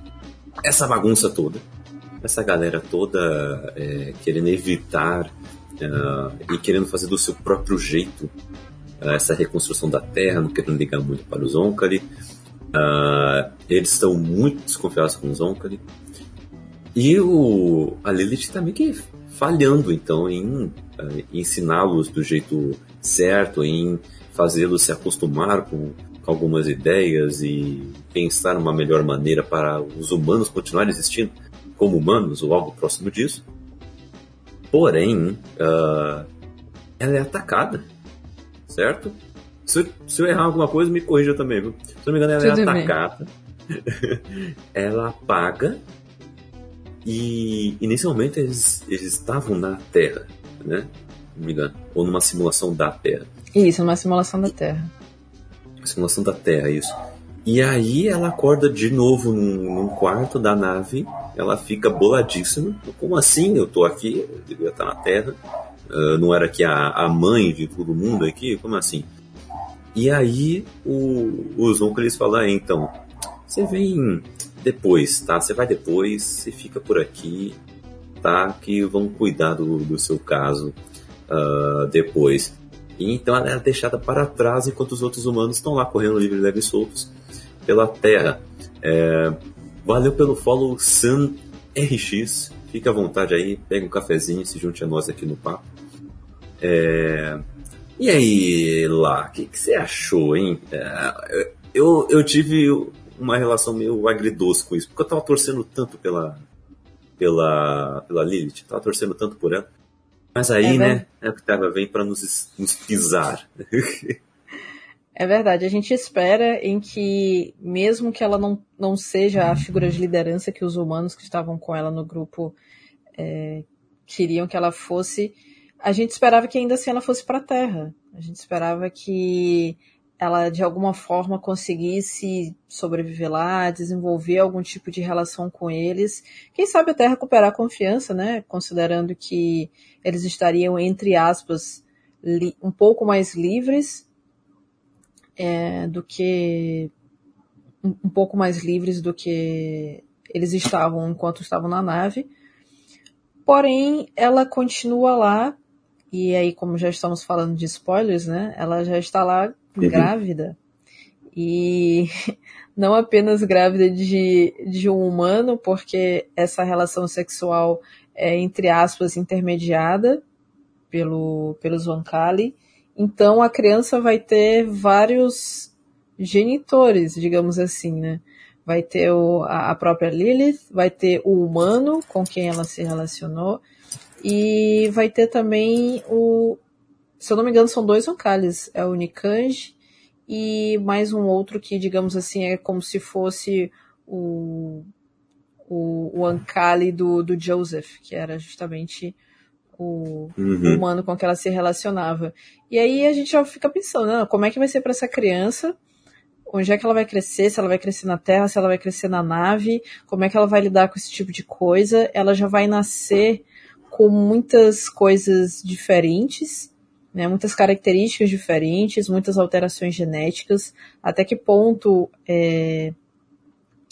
essa bagunça toda, essa galera toda é, querendo evitar uh, e querendo fazer do seu próprio jeito uh, essa reconstrução da Terra, não querendo ligar muito para os Onkali. Uh, eles estão muito desconfiados com os Onkali. E o, a Lilith também que falhando então em ensiná-los do jeito certo, em fazê-los se acostumar com, com, algumas ideias e pensar uma melhor maneira para os humanos continuarem existindo como humanos ou algo próximo disso. Porém, uh, ela é atacada, certo? Se, se, eu errar alguma coisa, me corrija também, viu? Se não me engano, ela é Tudo é atacada. ela apaga e inicialmente eles, eles estavam na Terra, né? Não me engano. Ou numa simulação da Terra. Isso, numa simulação da Terra. Simulação da Terra, isso. E aí ela acorda de novo num, num, quarto da nave, ela fica boladíssima. Como assim? Eu tô aqui, eu devia estar na Terra. Uh, não era aqui a, a mãe de todo mundo aqui? Como assim? E aí o, os oncos falam, ah, então, você vem depois, tá? Você vai depois, você fica por aqui, tá? Que vão cuidar do, do seu caso uh, depois. E então ela é deixada para trás enquanto os outros humanos estão lá correndo livre, leve e soltos pela Terra. É, valeu pelo follow Sun RX. Fique à vontade aí, pega um cafezinho, se junte a nós aqui no papo. É, e aí, lá, o que, que, você achou, hein? É, eu, eu tive uma relação meio agridoce com isso, porque eu tava torcendo tanto pela pela pela Lilith, tava torcendo tanto por ela. Mas aí, é, né, a Octavia vem para nos, nos pisar. É verdade, a gente espera em que, mesmo que ela não, não seja a figura de liderança que os humanos que estavam com ela no grupo é, queriam que ela fosse, a gente esperava que ainda assim ela fosse para a Terra. A gente esperava que ela de alguma forma conseguisse sobreviver lá, desenvolver algum tipo de relação com eles. Quem sabe até recuperar a confiança, né? Considerando que eles estariam, entre aspas, um pouco mais livres é, do que. Um, um pouco mais livres do que eles estavam enquanto estavam na nave. Porém, ela continua lá, e aí, como já estamos falando de spoilers, né? Ela já está lá uhum. grávida. E não apenas grávida de, de um humano, porque essa relação sexual é, entre aspas, intermediada pelo, pelos Wankali. Então a criança vai ter vários genitores, digamos assim, né? Vai ter o, a, própria Lilith, vai ter o humano com quem ela se relacionou, e vai ter também o, se eu não me engano, são dois Onkales. É o Nikanj e mais um outro que, digamos assim, é como se fosse o, o, o do, do Joseph, que era justamente o uhum. humano com que ela se relacionava. E aí a gente já fica pensando, né, como é que vai ser para essa criança? Onde é que ela vai crescer? Se ela vai crescer na Terra, se ela vai crescer na nave? Como é que ela vai lidar com esse tipo de coisa? Ela já vai nascer com muitas coisas diferentes né, muitas características diferentes, muitas alterações genéticas, até que ponto é,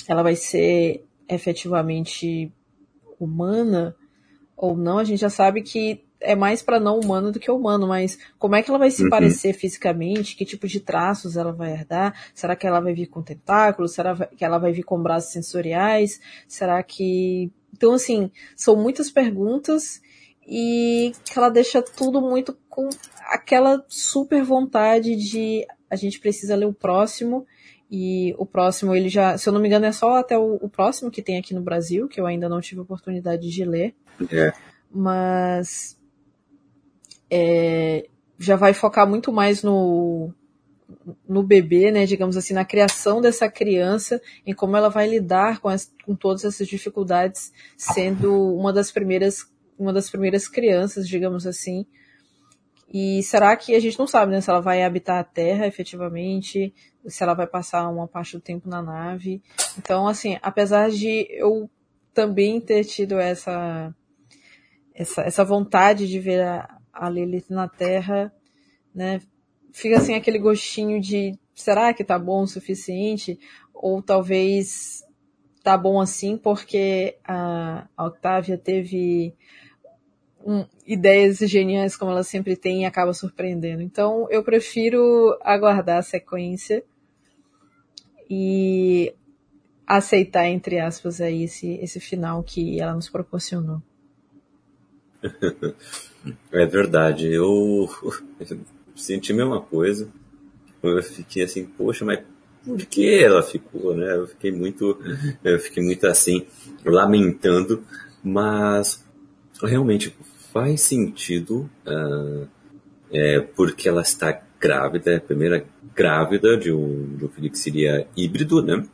ela vai ser efetivamente humana ou não, a gente já sabe que é mais para não humano do que humano, mas como é que ela vai se uhum. parecer fisicamente? Que tipo de traços ela vai herdar? Será que ela vai vir com tentáculos? Será que ela vai vir com braços sensoriais? Será que. Então, assim, são muitas perguntas e que ela deixa tudo muito com aquela super vontade de a gente precisa ler o próximo e o próximo ele já, se eu não me engano, é só até o, o próximo que tem aqui no Brasil, que eu ainda não tive oportunidade de ler. É. Mas é, já vai focar muito mais no no bebê, né, digamos assim, na criação dessa criança, em como ela vai lidar com, as, com todas essas dificuldades, sendo uma das primeiras uma das primeiras crianças, digamos assim. E será que a gente não sabe, né? Se ela vai habitar a Terra efetivamente, se ela vai passar uma parte do tempo na nave. Então, assim, apesar de eu também ter tido essa essa, essa vontade de ver a, a Lilith na Terra, né? Fica assim aquele gostinho de será que tá bom o suficiente? Ou talvez tá bom assim porque a, a Octavia teve um, ideias geniais como ela sempre tem e acaba surpreendendo. Então eu prefiro aguardar a sequência e aceitar, entre aspas, aí esse, esse final que ela nos proporcionou. É verdade, eu senti a mesma coisa. Eu fiquei assim, poxa, mas por que ela ficou, né? Eu fiquei muito, eu fiquei muito assim, lamentando, mas realmente faz sentido uh, é, porque ela está grávida, é a primeira grávida de um, de um filho que seria híbrido, né?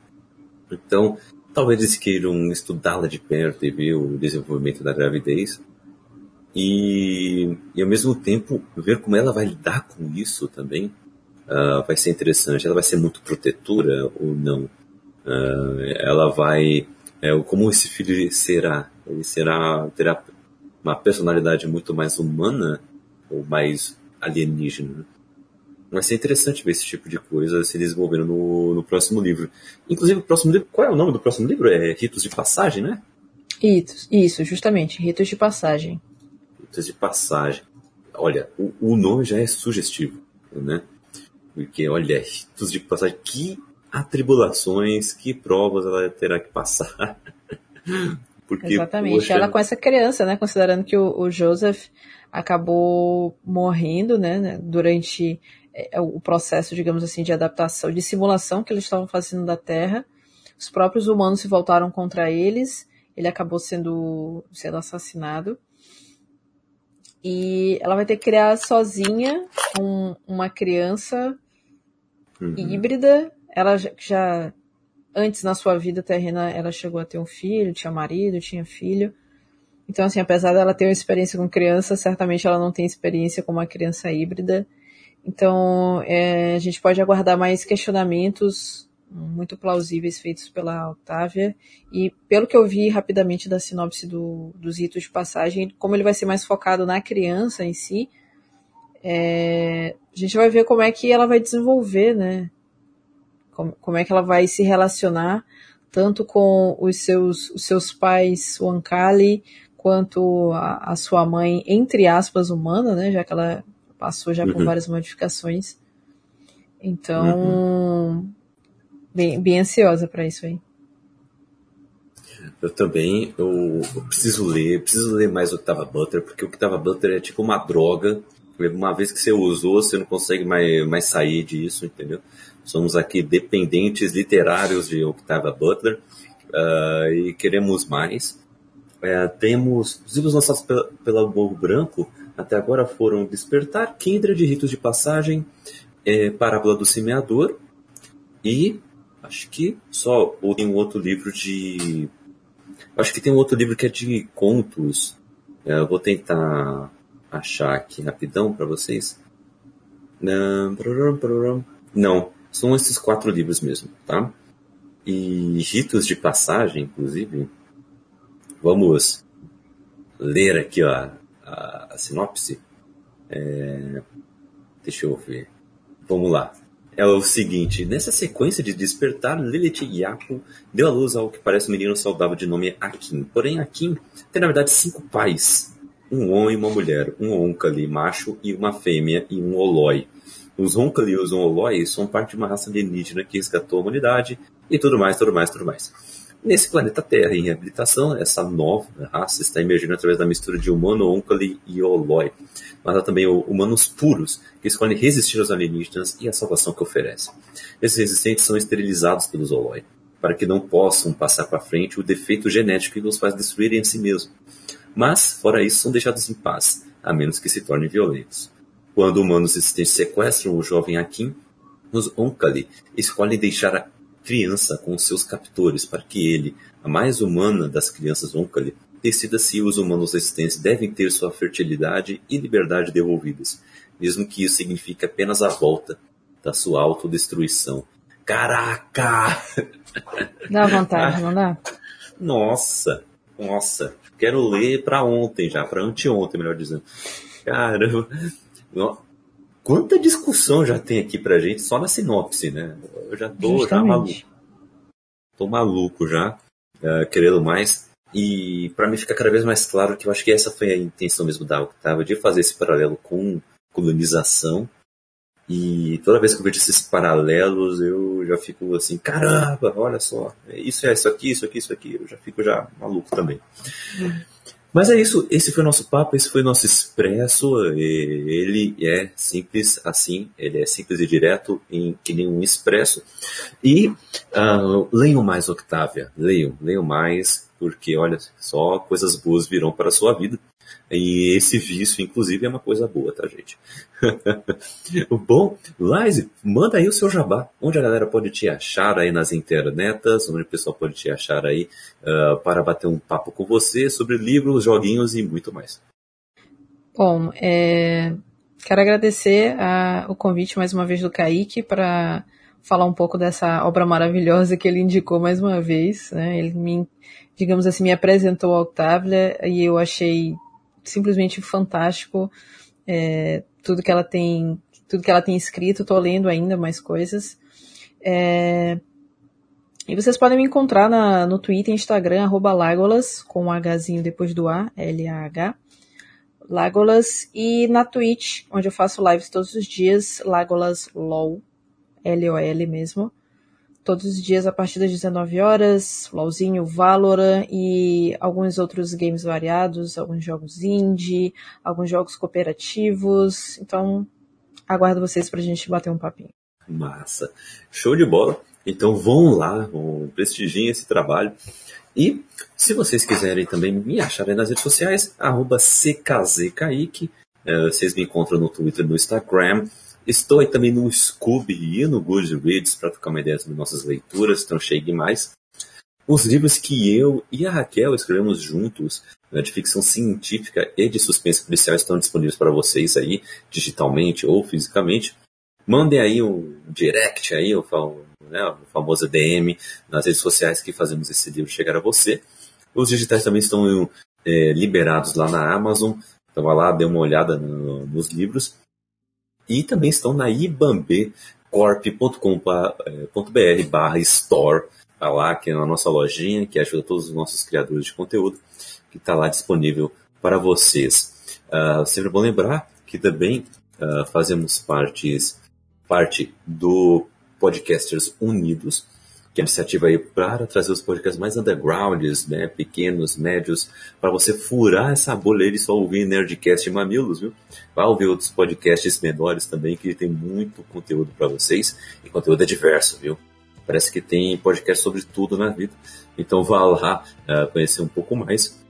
Então, talvez eles queiram estudá-la de perto e ver o desenvolvimento da gravidez. E, e ao mesmo tempo ver como ela vai lidar com isso também uh, vai ser interessante. Ela vai ser muito protetora ou não? Uh, ela vai. É, como esse filho será? Ele será terá uma personalidade muito mais humana ou mais alienígena. Vai ser interessante ver esse tipo de coisa se desenvolvendo no, no próximo livro. Inclusive, o próximo livro, qual é o nome do próximo livro? É Ritos de Passagem, né? Ritos, isso, justamente, Ritos de Passagem. Ritos de Passagem. Olha, o, o nome já é sugestivo, né? Porque, olha, Ritos de Passagem, que atribulações, que provas ela terá que passar. Porque, Exatamente. Poxa... Ela com essa criança, né? Considerando que o, o Joseph acabou morrendo, né? né durante é, o processo, digamos assim, de adaptação, de simulação que eles estavam fazendo da Terra. Os próprios humanos se voltaram contra eles. Ele acabou sendo, sendo assassinado. E ela vai ter que criar sozinha um, uma criança uhum. híbrida. Ela já, já, antes na sua vida terrena, ela chegou a ter um filho, tinha marido, tinha filho. Então, assim, apesar dela ter uma experiência com criança, certamente ela não tem experiência com uma criança híbrida. Então, é, a gente pode aguardar mais questionamentos muito plausíveis feitos pela Octavia. E pelo que eu vi rapidamente da sinopse do, dos ritos de passagem, como ele vai ser mais focado na criança em si, é, a gente vai ver como é que ela vai desenvolver, né? Como, como é que ela vai se relacionar tanto com os seus, os seus pais, o Ankali, quanto a, a, sua mãe, entre aspas, humana, né? Já que ela passou já uhum. por várias modificações. Então, uhum. bem, bem ansiosa para isso aí. Eu também, eu, eu, preciso ler, preciso ler mais o Octava Butler, porque o Octava Butler é tipo uma droga. Uma vez que você usou, você não consegue mais, mais sair disso, entendeu? Somos aqui dependentes literários de Octava Butler uh, e queremos mais. É, temos os livros lançados pela, Morro Branco, até agora foram Despertar, Kindred, Ritos de Passagem, é, Parábola do Semeador e acho que só ou tem um outro livro de acho que tem um outro livro que é de contos é, vou tentar achar aqui rapidão para vocês não, são esses quatro livros mesmo tá e ritos de passagem inclusive vamos ler aqui ó a, a sinopse. É, deixa eu ver. Vamos lá. É o seguinte, nessa sequência de despertar, Lilith Yapo deu à luz ao que parece um menino saudável de nome Akin. Porém, Akin tem na verdade cinco pais. Um homem e uma mulher, um Onkali macho e uma fêmea e um Oloi. Os Onkali e os Oloi são parte de uma raça alienígena que resgatou a humanidade e tudo mais, tudo mais, tudo mais. Nesse planeta Terra, em reabilitação, essa nova raça está emergindo através da mistura de humano, Onkali e Oloi. Mas há também humanos puros, que escolhem resistir aos alienígenas e à salvação que oferecem. Esses resistentes são esterilizados pelos Oloi, para que não possam passar para frente o defeito genético que os faz destruírem a si mesmos. Mas, fora isso, são deixados em paz, a menos que se tornem violentos. Quando humanos resistentes sequestram o jovem Akin, os Onkali escolhem deixar a criança com seus captores para que ele, a mais humana das crianças Onkali, decida se os humanos resistentes devem ter sua fertilidade e liberdade devolvidas, mesmo que isso signifique apenas a volta da sua autodestruição. Caraca! Dá vontade, não dá? Nossa, nossa. Quero ler para ontem já, para anteontem, melhor dizendo. Caramba. Quanta discussão já tem aqui pra gente só na sinopse, né? Eu já tô já maluco. Tô maluco já, uh, querendo mais. E para mim ficar cada vez mais claro que eu acho que essa foi a intenção mesmo da Octava, de fazer esse paralelo com colonização. E toda vez que eu vejo esses paralelos, eu já fico assim, caramba, olha só, isso é isso aqui, isso aqui, isso aqui, eu já fico já maluco também. Mas é isso, esse foi o nosso papo, esse foi o nosso expresso. Ele é simples assim, ele é simples e direto, em, que nem um expresso. E uh, leiam mais, Octávia, leiam, leiam mais, porque olha só, coisas boas virão para a sua vida. E esse vício, inclusive, é uma coisa boa, tá, gente? Bom, Laise, manda aí o seu jabá. Onde a galera pode te achar aí nas internetas, onde o pessoal pode te achar aí uh, para bater um papo com você sobre livros, joguinhos e muito mais. Bom, é... quero agradecer a... o convite mais uma vez do Kaique para falar um pouco dessa obra maravilhosa que ele indicou mais uma vez. Né? Ele me, digamos assim, me apresentou a Octavia e eu achei simplesmente fantástico. É, tudo que ela tem, tudo que ela tem escrito, estou lendo ainda mais coisas. É, e vocês podem me encontrar na, no Twitter e Instagram, Lagolas, com um Hzinho depois do A, L-A-H. Lagolas, e na Twitch, onde eu faço lives todos os dias, Lagolas LOL, L-O-L mesmo todos os dias a partir das 19 horas, LOLzinho, Valorant e alguns outros games variados, alguns jogos indie, alguns jogos cooperativos. Então, aguardo vocês pra gente bater um papinho. Massa. Show de bola. Então vão lá, vão prestigiem esse trabalho. E se vocês quiserem também me acharem nas redes sociais, arroba CKZKaique. É, vocês me encontram no Twitter no Instagram. Estou aí também no Scooby e no Goodreads para trocar uma ideia sobre nossas leituras, então chegue mais. Os livros que eu e a Raquel escrevemos juntos, né, de ficção científica e de suspense policial, estão disponíveis para vocês aí, digitalmente ou fisicamente. Mandem aí um direct aí, o, né, famoso DM nas redes sociais que fazemos esse livro chegar a você. Os digitais também estão é, liberados lá na Amazon, então vai lá, dê uma olhada no, nos livros. E também estão na ibambecorp.com.br barra store Tá lá, aqui na nossa lojinha, que ajuda todos os nossos criadores de conteúdo, que está lá disponível para vocês. Uh, sempre bom lembrar que também uh, fazemos partes, parte do Podcasters Unidos, que é a iniciativa aí para trazer os podcasts mais undergrounds, né, pequenos, médios, para você furar essa bolha e só ouvir Nerdcast e Mamilos, viu? Vai ouvir outros podcasts menores também, que tem muito conteúdo para vocês, e conteúdo é diverso, viu? Parece que tem podcast sobre tudo na vida. Então vá lá uh, conhecer um pouco mais.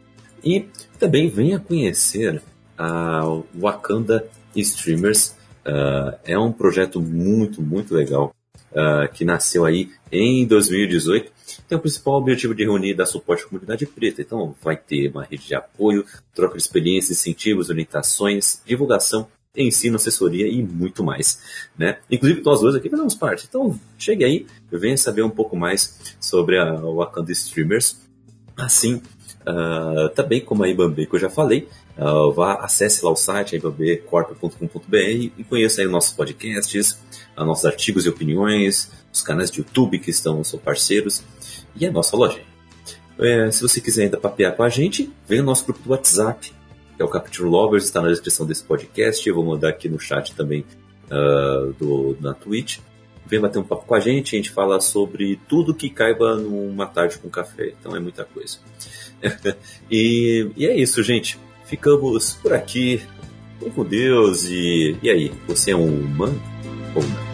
E também venha conhecer a Wakanda Streamers. Uh, é um projeto muito, muito legal. Uh, que nasceu aí em 2018. Tem o principal objetivo de reunir e dar suporte à comunidade preta. Então, vai ter uma rede de apoio, troca de experiências, incentivos, orientações, divulgação ensino, assessoria e muito mais. Né? Inclusive, nós dois aqui fazemos parte. Então, chegue aí, venha saber um pouco mais sobre a Wakanda Streamers. Assim, uh, também como a Ibambe que eu já falei, uh, vá, acesse lá o site ibambecorp.com.br e conheça aí nossos podcasts, uh, nossos artigos e opiniões, os canais de YouTube que estão, são parceiros e a nossa loja. É, se você quiser ainda papear com a gente, vem no nosso grupo do WhatsApp, que é o Capture Lovers, está na descrição desse podcast. Eu vou mandar aqui no chat também uh, do, na Twitch. Vem bater um papo com a gente, a gente fala sobre tudo que caiba numa tarde com café. Então é muita coisa. e, e é isso, gente. Ficamos por aqui. Vem com Deus e, e aí, você é um humano ou não?